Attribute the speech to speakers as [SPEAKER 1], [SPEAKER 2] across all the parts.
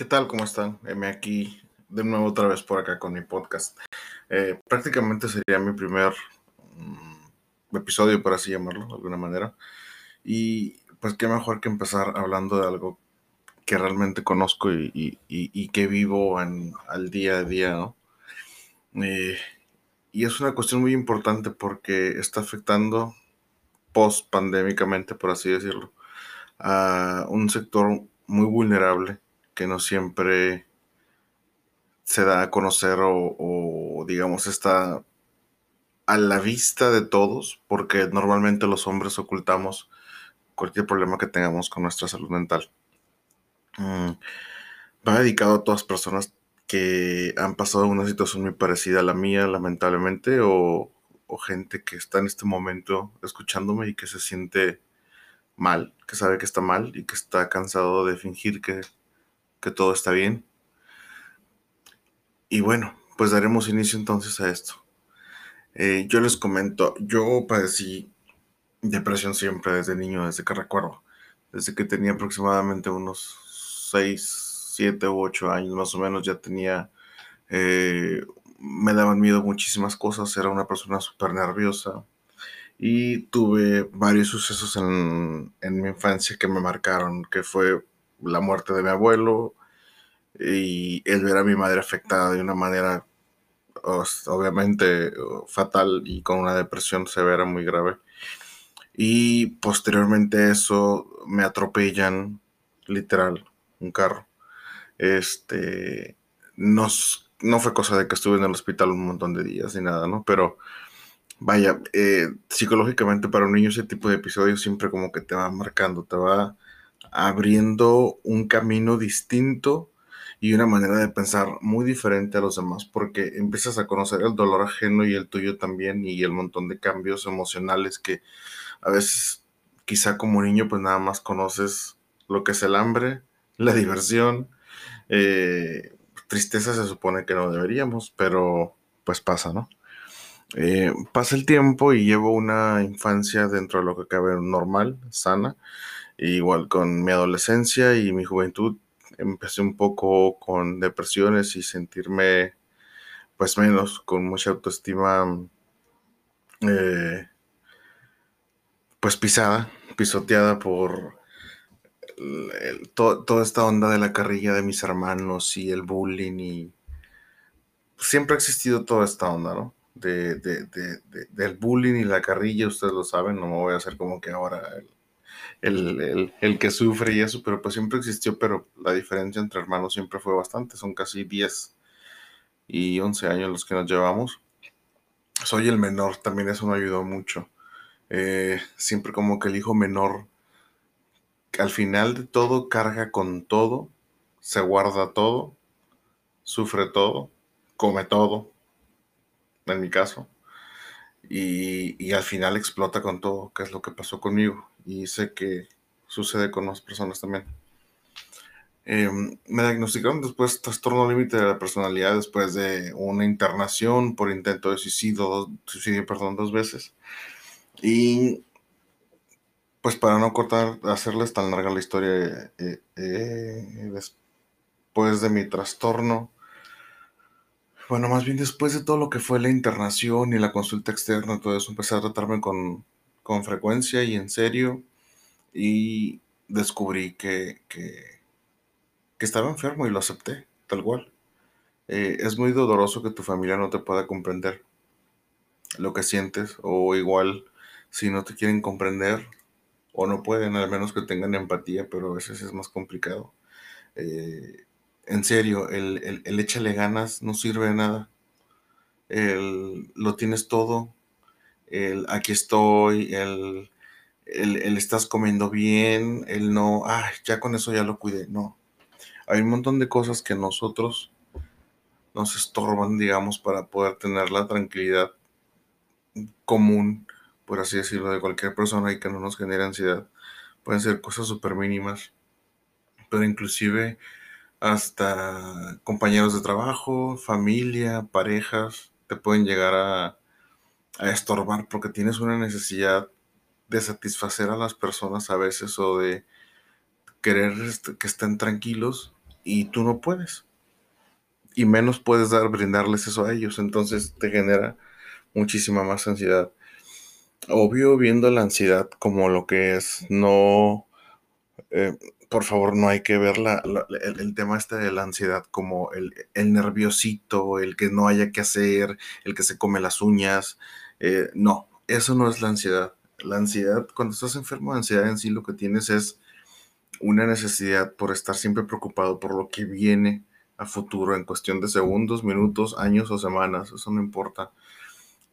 [SPEAKER 1] ¿Qué tal? ¿Cómo están? M aquí de nuevo otra vez por acá con mi podcast. Eh, prácticamente sería mi primer mm, episodio, por así llamarlo, de alguna manera. Y pues qué mejor que empezar hablando de algo que realmente conozco y, que vivo en, al día a día, ¿no? Eh, y es una cuestión muy importante porque está afectando post-pandémicamente, por así decirlo, a un sector muy vulnerable que no siempre se da a conocer o, digamos está a la vista de todos, porque normalmente los hombres ocultamos cualquier problema que tengamos con nuestra salud mental. Mm, va dedicado a todas personas que han pasado una situación muy parecida a la mía, lamentablemente, o, o gente que está en este momento escuchándome y que se siente mal, que sabe que está mal y que está cansado de fingir que que todo está bien. Y bueno, pues daremos inicio entonces a esto. Eh, yo les comento, yo padecí depresión siempre desde niño, desde que recuerdo, desde que tenía aproximadamente unos 6, 7 u 8 años más o menos, ya tenía, eh, me daban miedo muchísimas cosas, era una persona súper nerviosa y tuve varios sucesos en, en mi infancia que me marcaron, que fue la muerte de mi abuelo y el ver a mi madre afectada de una manera obviamente fatal y con una depresión severa muy grave. Y posteriormente a eso me atropellan literal un carro. Este no, no fue cosa de que estuve en el hospital un montón de días ni nada, ¿no? Pero vaya, eh, psicológicamente para un niño ese tipo de episodios siempre como que te va marcando, te va abriendo un camino distinto y una manera de pensar muy diferente a los demás porque empiezas a conocer el dolor ajeno y el tuyo también y el montón de cambios emocionales que a veces quizá como niño pues nada más conoces lo que es el hambre, la diversión, eh, tristeza se supone que no deberíamos, pero pues pasa, ¿no? Eh, pasa el tiempo y llevo una infancia dentro de lo que cabe normal, sana, igual con mi adolescencia y mi juventud empecé un poco con depresiones y sentirme pues menos, con mucha autoestima eh, pues pisada, pisoteada por toda esta onda de la carrilla de mis hermanos y el bullying y siempre ha existido toda esta onda, ¿no? De, del bullying y la carrilla, ustedes lo saben, no me voy a hacer como que ahora el, que sufre y eso, pero pues siempre existió, pero la diferencia entre hermanos siempre fue bastante, son casi 10 y 11 años los que nos llevamos. Soy el menor, también eso me ayudó mucho. Eh, siempre como que el hijo menor, al final de todo, carga con todo, se guarda todo, sufre todo, come todo, en mi caso, y, y al final explota con todo, que es lo que pasó conmigo y sé que sucede con otras personas también. Em, me diagnosticaron después trastorno límite de la personalidad después de una internación por intento de suicidio, suicidio perdón, dos veces. Y pues para no cortar, hacerles tan larga la historia, eh, eh, después de mi trastorno, bueno, más bien después de todo lo que fue la internación y la consulta externa, todo eso, empecé a tratarme con con frecuencia y en serio y descubrí que, que, estaba enfermo y lo acepté, tal cual. Eh, es muy doloroso que tu familia no te pueda comprender lo que sientes o igual si no te quieren comprender o no pueden, al menos que tengan empatía, pero a veces es más complicado. Eh, en serio, el, el, échale ganas no sirve de nada. El, lo tienes todo, el aquí estoy, el, el, estás comiendo bien, el no, ay, ya con eso ya lo cuidé. No. Hay un montón de cosas que nosotros nos estorban, digamos, para poder tener la tranquilidad común, por así decirlo, de cualquier persona y que no nos genere ansiedad. Pueden ser cosas súper mínimas, pero inclusive hasta compañeros de trabajo, familia, parejas, te pueden llegar a, a estorbar porque tienes una necesidad de satisfacer a las personas a veces o de querer que estén tranquilos y tú no puedes. Y menos puedes dar, brindarles eso a ellos. Entonces te genera muchísima más ansiedad. Obvio, viendo la ansiedad como lo que es, no, eh, por favor, no hay que ver el, tema este de la ansiedad como el, nerviosito, el que no haya que hacer, el que se come las uñas. Eh, no, eso no es la ansiedad. La ansiedad, cuando estás enfermo de ansiedad en sí, lo que tienes es una necesidad por estar siempre preocupado por lo que viene a futuro en cuestión de segundos, minutos, años o semanas, eso no importa.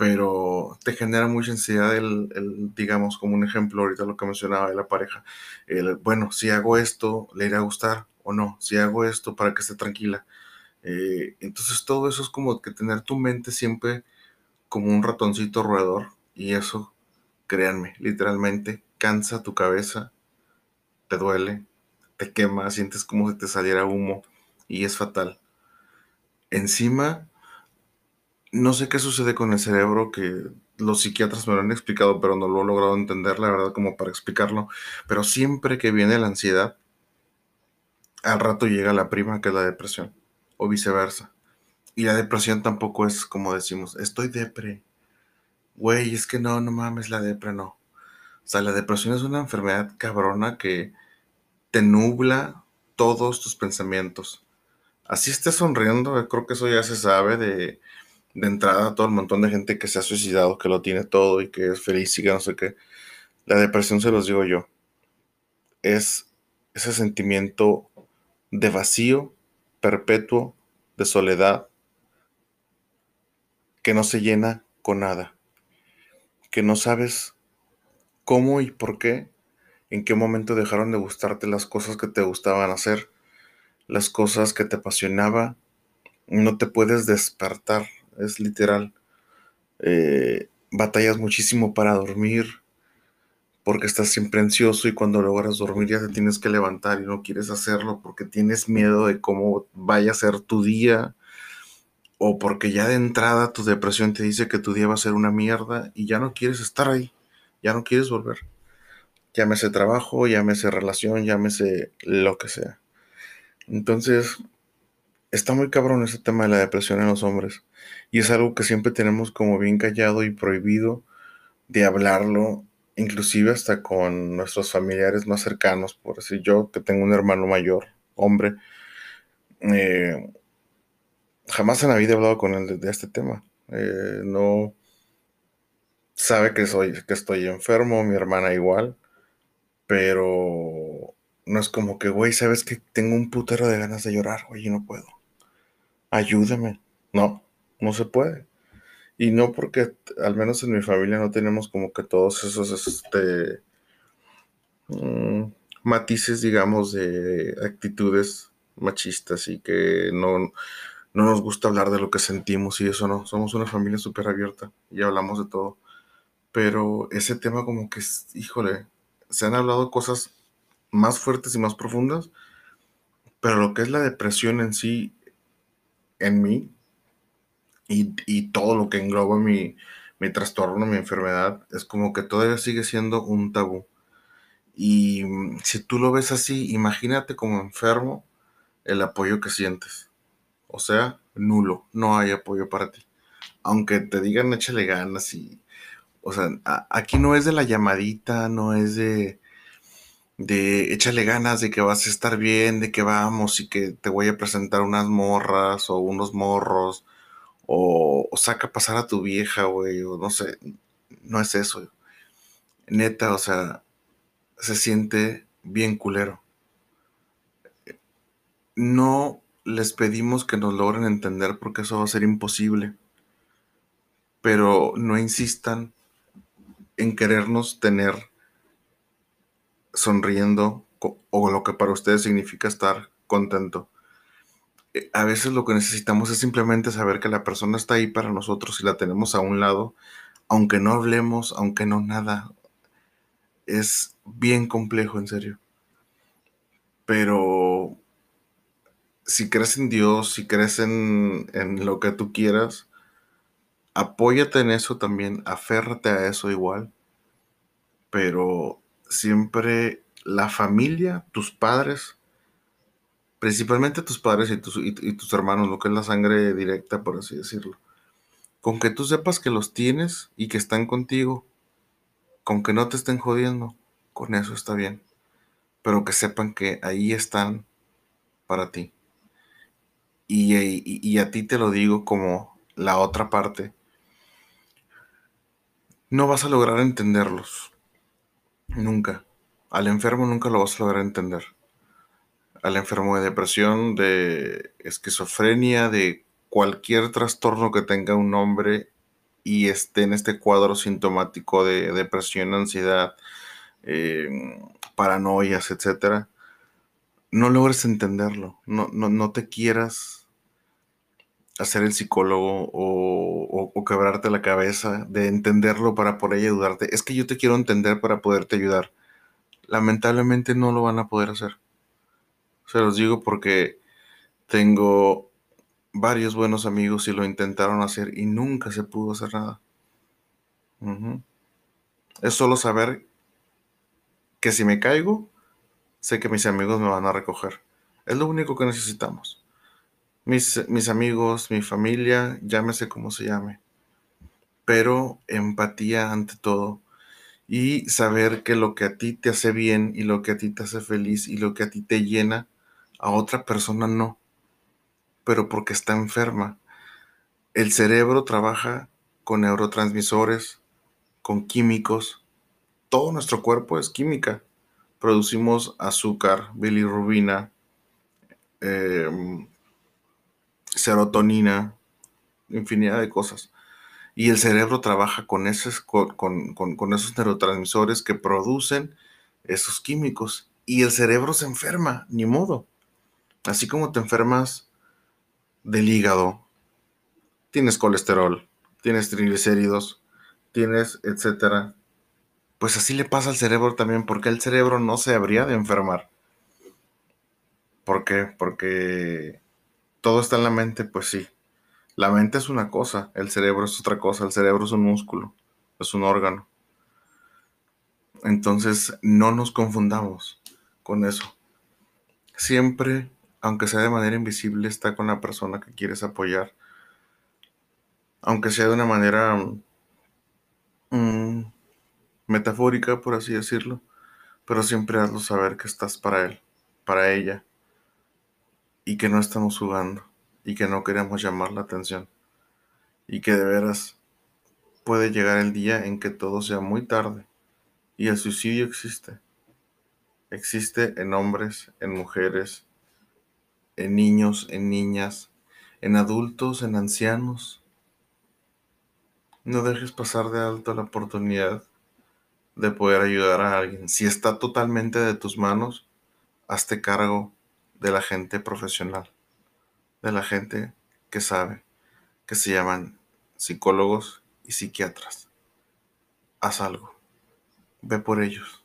[SPEAKER 1] Pero te genera mucha ansiedad el, digamos, como un ejemplo ahorita lo que mencionaba de la pareja. Bueno, si hago esto, ¿le irá a gustar o no? Si hago esto para que esté tranquila. Eh, entonces todo eso es como que tener tu mente siempre como un ratoncito roedor y eso, créanme, literalmente cansa tu cabeza te duele, te quema, sientes como si te saliera humo y es fatal. Encima, no sé qué sucede con el cerebro que los psiquiatras me lo han explicado, pero no lo he logrado entender, la verdad, como para explicarlo. Pero siempre que viene la ansiedad, al rato llega la prima, que es la depresión, o viceversa. Y la depresión tampoco es como decimos, estoy depre. Güey, es que no, no mames, la depre no. O sea, la depresión es una enfermedad cabrona que te nubla todos tus pensamientos. Así estés sonriendo, creo que eso ya se sabe de, de entrada, todo el montón de gente que se ha suicidado, que lo tiene todo y que es feliz y que no sé qué. La depresión, se los digo yo, es ese sentimiento de vacío perpetuo, de soledad, que no se llena con nada, que no sabes cómo y por qué en qué momento dejaron de gustarte las cosas que te gustaban hacer, las cosas que te apasionaba, no te puedes despertar, es literal. Eh, batallas muchísimo para dormir porque estás siempre ansioso y cuando logras dormir ya te tienes que levantar y no quieres hacerlo porque tienes miedo de cómo vaya a ser tu día o porque ya de entrada tu depresión te dice que tu día va a ser una mierda y ya no quieres estar ahí, ya no quieres volver. Llámese trabajo, llámese relación, llámese lo que sea. Entonces, está muy cabrón ese tema de la depresión en los hombres. Y es algo que siempre tenemos como bien callado y prohibido de hablarlo, inclusive hasta con nuestros familiares más cercanos. Por decir yo, que tengo un hermano mayor, hombre, eh, jamás en la vida he hablado con él de, este tema. Eh, no sabe que soy, que estoy enfermo, mi hermana igual pero no es como que, güey, sabes que tengo un putero de ganas de llorar, güey, y no puedo. Ayúdame. No, no se puede. Y no porque, al menos en mi familia, no tenemos como que todos esos este, mm, matices, digamos, de actitudes machistas y que no, no nos gusta hablar de lo que sentimos y eso no. Somos una familia súper abierta y hablamos de todo. Pero ese tema como que, híjole, se han hablado cosas más fuertes y más profundas, pero lo que es la depresión en sí, en mí, y, todo lo que engloba mi, mi trastorno, mi enfermedad, es como que todavía sigue siendo un tabú. Y mm, si tú lo ves así, imagínate como enfermo el apoyo que sientes. O sea, nulo, no hay apoyo para ti. Aunque te digan échale ganas y o sea, aquí no es de la llamadita, no es de, de échale ganas de que vas a estar bien, de que vamos y que te voy a presentar unas morras o unos morros, o, saca pasar a tu vieja, güey, o no sé, no es eso. Neta, o sea, se siente bien culero. No les pedimos que nos logren entender porque eso va a ser imposible. Pero no insistan en querernos tener sonriendo o lo que para ustedes significa estar contento. Eh, a veces lo que necesitamos es simplemente saber que la persona está ahí para nosotros y la tenemos a un lado, aunque no hablemos, aunque no nada. Es bien complejo, en serio. Pero si crees en Dios, si crees en, en lo que tú quieras, apóyate en eso también, aférrate a eso igual, pero siempre la familia, tus padres, principalmente tus padres y tus, y, tus hermanos, lo que es la sangre directa, por así decirlo. Con que tú sepas que los tienes y que están contigo, con que no te estén jodiendo, con eso está bien. Pero que sepan que ahí están para ti. Y, y, a ti te lo digo como la otra parte. No vas a lograr entenderlos. Nunca. Al enfermo nunca lo vas a lograr entender al enfermo de depresión, de esquizofrenia, de cualquier trastorno que tenga un nombre y esté en este cuadro sintomático de depresión, ansiedad, em, paranoias, etcétera, no logres entenderlo, no, no, te quieras hacer el psicólogo o, o, quebrarte la cabeza de entenderlo para poder ayudarte. Es que yo te quiero entender para poderte ayudar. Lamentablemente no lo van a poder hacer. Se los digo porque tengo varios buenos amigos y lo intentaron hacer y nunca se pudo hacer nada. Es solo saber que si me caigo, sé que mis amigos me van a recoger. Es lo único que necesitamos. Mis, mis amigos, mi familia, llámese como se llame. Pero empatía ante todo y saber que lo que a ti te hace bien y lo que a ti te hace feliz y lo que a ti te llena, a otra persona no, pero porque está enferma. El cerebro trabaja con neurotransmisores, con químicos. Todo nuestro cuerpo es química. Producimos azúcar, bilirrubina, em, serotonina, infinidad de cosas. Y el cerebro trabaja con esos, con, con esos neurotransmisores que producen esos químicos. Y el cerebro se enferma, ni modo. Así como te enfermas del hígado, tienes colesterol, tienes triglicéridos, tienes etcétera, pues así le pasa al cerebro también, porque el cerebro no se habría de enfermar. ¿Por qué? Porque todo está en la mente, pues sí. La mente es una cosa, el cerebro es otra cosa, el cerebro es un músculo, es un órgano. Entonces, no nos confundamos con eso. Siempre aunque sea de manera invisible, está con la persona que quieres apoyar. Aunque sea de una manera mm, metafórica, por así decirlo. Pero siempre hazlo saber que estás para él, para ella. Y que no estamos jugando. Y que no queremos llamar la atención. Y que de veras puede llegar el día en que todo sea muy tarde. Y el suicidio existe. Existe en hombres, en mujeres, en niños, en niñas, en adultos, en ancianos. No dejes pasar de alto la oportunidad de poder ayudar a alguien. Si está totalmente de tus manos, hazte cargo de la gente profesional, de la gente que sabe, que se llaman psicólogos y psiquiatras. Haz algo. Ve por ellos.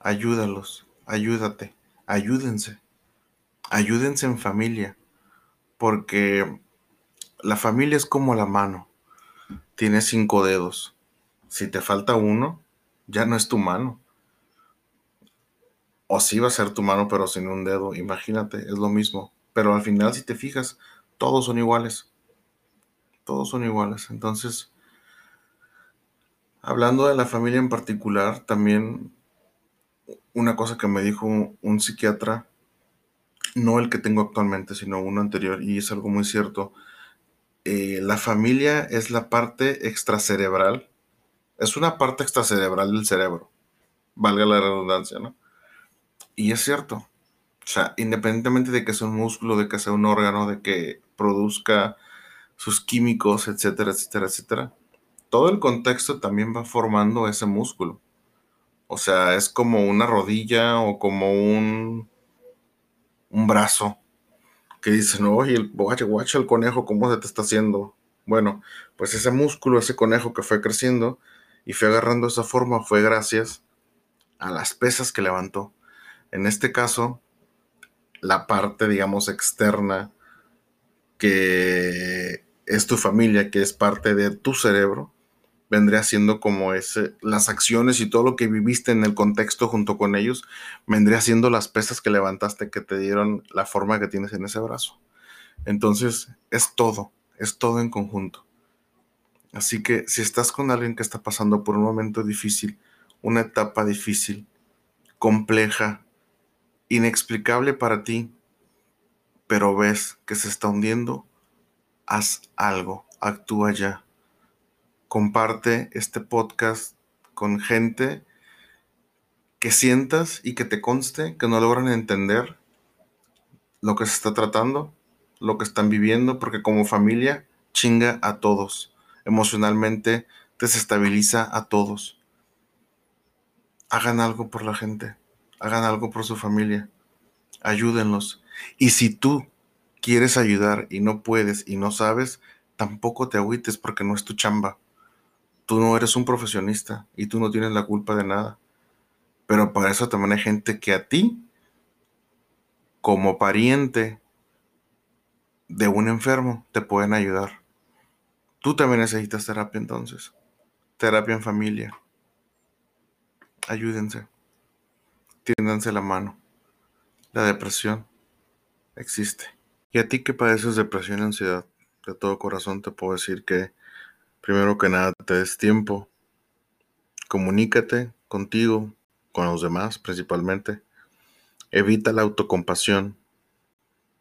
[SPEAKER 1] Ayúdalos. Ayúdate. Ayúdense ayúdense en familia, porque la familia es como la mano, tiene cinco dedos. Si te falta uno, ya no es tu mano. O sí va a ser tu mano, pero sin un dedo. Imagínate, es lo mismo. Pero al final, si te fijas, todos son iguales. Todos son iguales. Entonces, hablando de la familia en particular, también una cosa que me dijo un psiquiatra no el que tengo actualmente, sino uno anterior, y es algo muy cierto. Eh, la familia es la parte extracerebral, es una parte extracerebral del cerebro, valga la redundancia, ¿no? Y es cierto, o sea, independientemente de que sea un músculo, de que sea un órgano, de que produzca sus químicos, etcétera, etcétera, etcétera, todo el contexto también va formando ese músculo. O sea, es como una rodilla o como un un brazo que dicen, oye, el guacha, guacha, el conejo, ¿cómo se te está haciendo? Bueno, pues ese músculo, ese conejo que fue creciendo y fue agarrando esa forma fue gracias a las pesas que levantó. En este caso, la parte, digamos, externa, que es tu familia, que es parte de tu cerebro, vendría siendo como ese, las acciones y todo lo que viviste en el contexto junto con ellos, vendría siendo las pesas que levantaste que te dieron la forma que tienes en ese brazo. Entonces, es todo, es todo en conjunto. Así que si estás con alguien que está pasando por un momento difícil, una etapa difícil, compleja, inexplicable para ti, pero ves que se está hundiendo, haz algo, actúa ya. Comparte este podcast con gente que sientas y que te conste que no logran entender lo que se está tratando, lo que están viviendo, porque como familia chinga a todos. Emocionalmente desestabiliza a todos. Hagan algo por la gente, hagan algo por su familia, ayúdenlos. Y si tú quieres ayudar y no puedes y no sabes, tampoco te agüites porque no es tu chamba. Tú no eres un profesionista y tú no tienes la culpa de nada. Pero para eso también hay gente que a ti, como pariente de un enfermo, te pueden ayudar. Tú también necesitas terapia entonces. Terapia en familia. Ayúdense. Tiéndanse la mano. La depresión existe. Y a ti que padeces depresión y ansiedad, de todo corazón te puedo decir que primero que nada te des tiempo, comunícate contigo, con los demás principalmente, evita la autocompasión,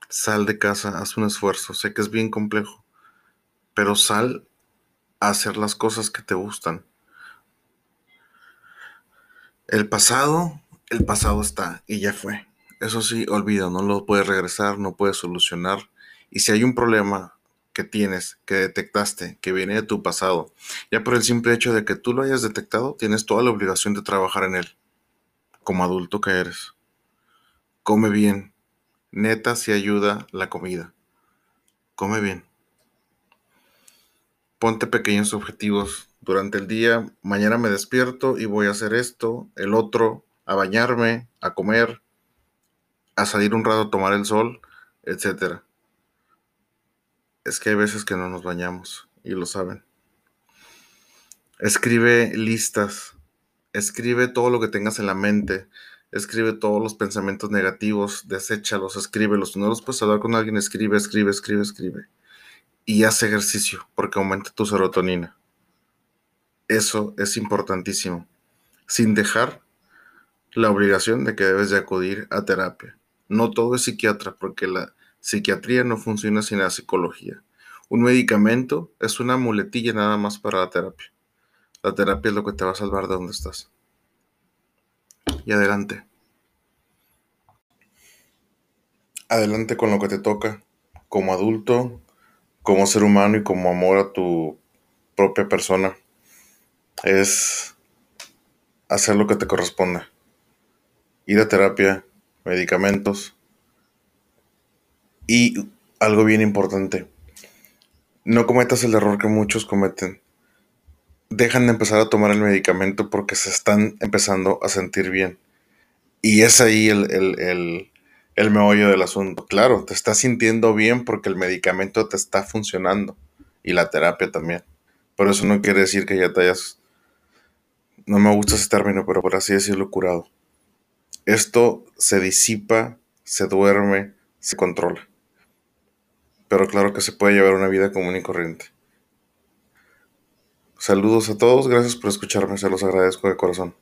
[SPEAKER 1] sal de casa, haz un esfuerzo, sé que es bien complejo, pero sal a hacer las cosas que te gustan. El pasado, el pasado está y ya fue. Eso sí, olvida, no lo puedes regresar, no puedes solucionar. Y si hay un problema, que tienes, que detectaste, que viene de tu pasado, ya por el simple hecho de que tú lo hayas detectado, tienes toda la obligación de trabajar en él, como adulto que eres. Come bien. Neta si ayuda la comida. Come bien. Ponte pequeños objetivos durante el día. Mañana me despierto y voy a hacer esto, el otro, a bañarme, a comer, a salir un rato a tomar el sol, etcétera es que hay veces que no nos bañamos y lo saben. Escribe listas, escribe todo lo que tengas en la mente, escribe todos los pensamientos negativos, deséchalos, escríbelos. No los puedes hablar con alguien, escribe, escribe, escribe, escribe. Y haz ejercicio porque aumenta tu serotonina. Eso es importantísimo. Sin dejar la obligación de que debes de acudir a terapia. No todo es psiquiatra porque la Psiquiatría no funciona sin la psicología. Un medicamento es una muletilla nada más para la terapia. La terapia es lo que te va a salvar de donde estás. Y adelante. Adelante con lo que te toca, como adulto, como ser humano y como amor a tu propia persona. Es hacer lo que te corresponde. Ir a terapia, medicamentos, y algo bien importante, no cometas el error que muchos cometen. Dejan de empezar a tomar el medicamento porque se están empezando a sentir bien. Y es ahí el, el, el meollo del asunto. Claro, te estás sintiendo bien porque el medicamento te está funcionando y la terapia también. Pero eso no quiere decir que ya te hayas... No me gusta ese término, pero por así decirlo, curado. Esto se disipa, se duerme, se controla pero claro que se puede llevar una vida común y corriente. Saludos a todos, gracias por escucharme, se los agradezco de corazón.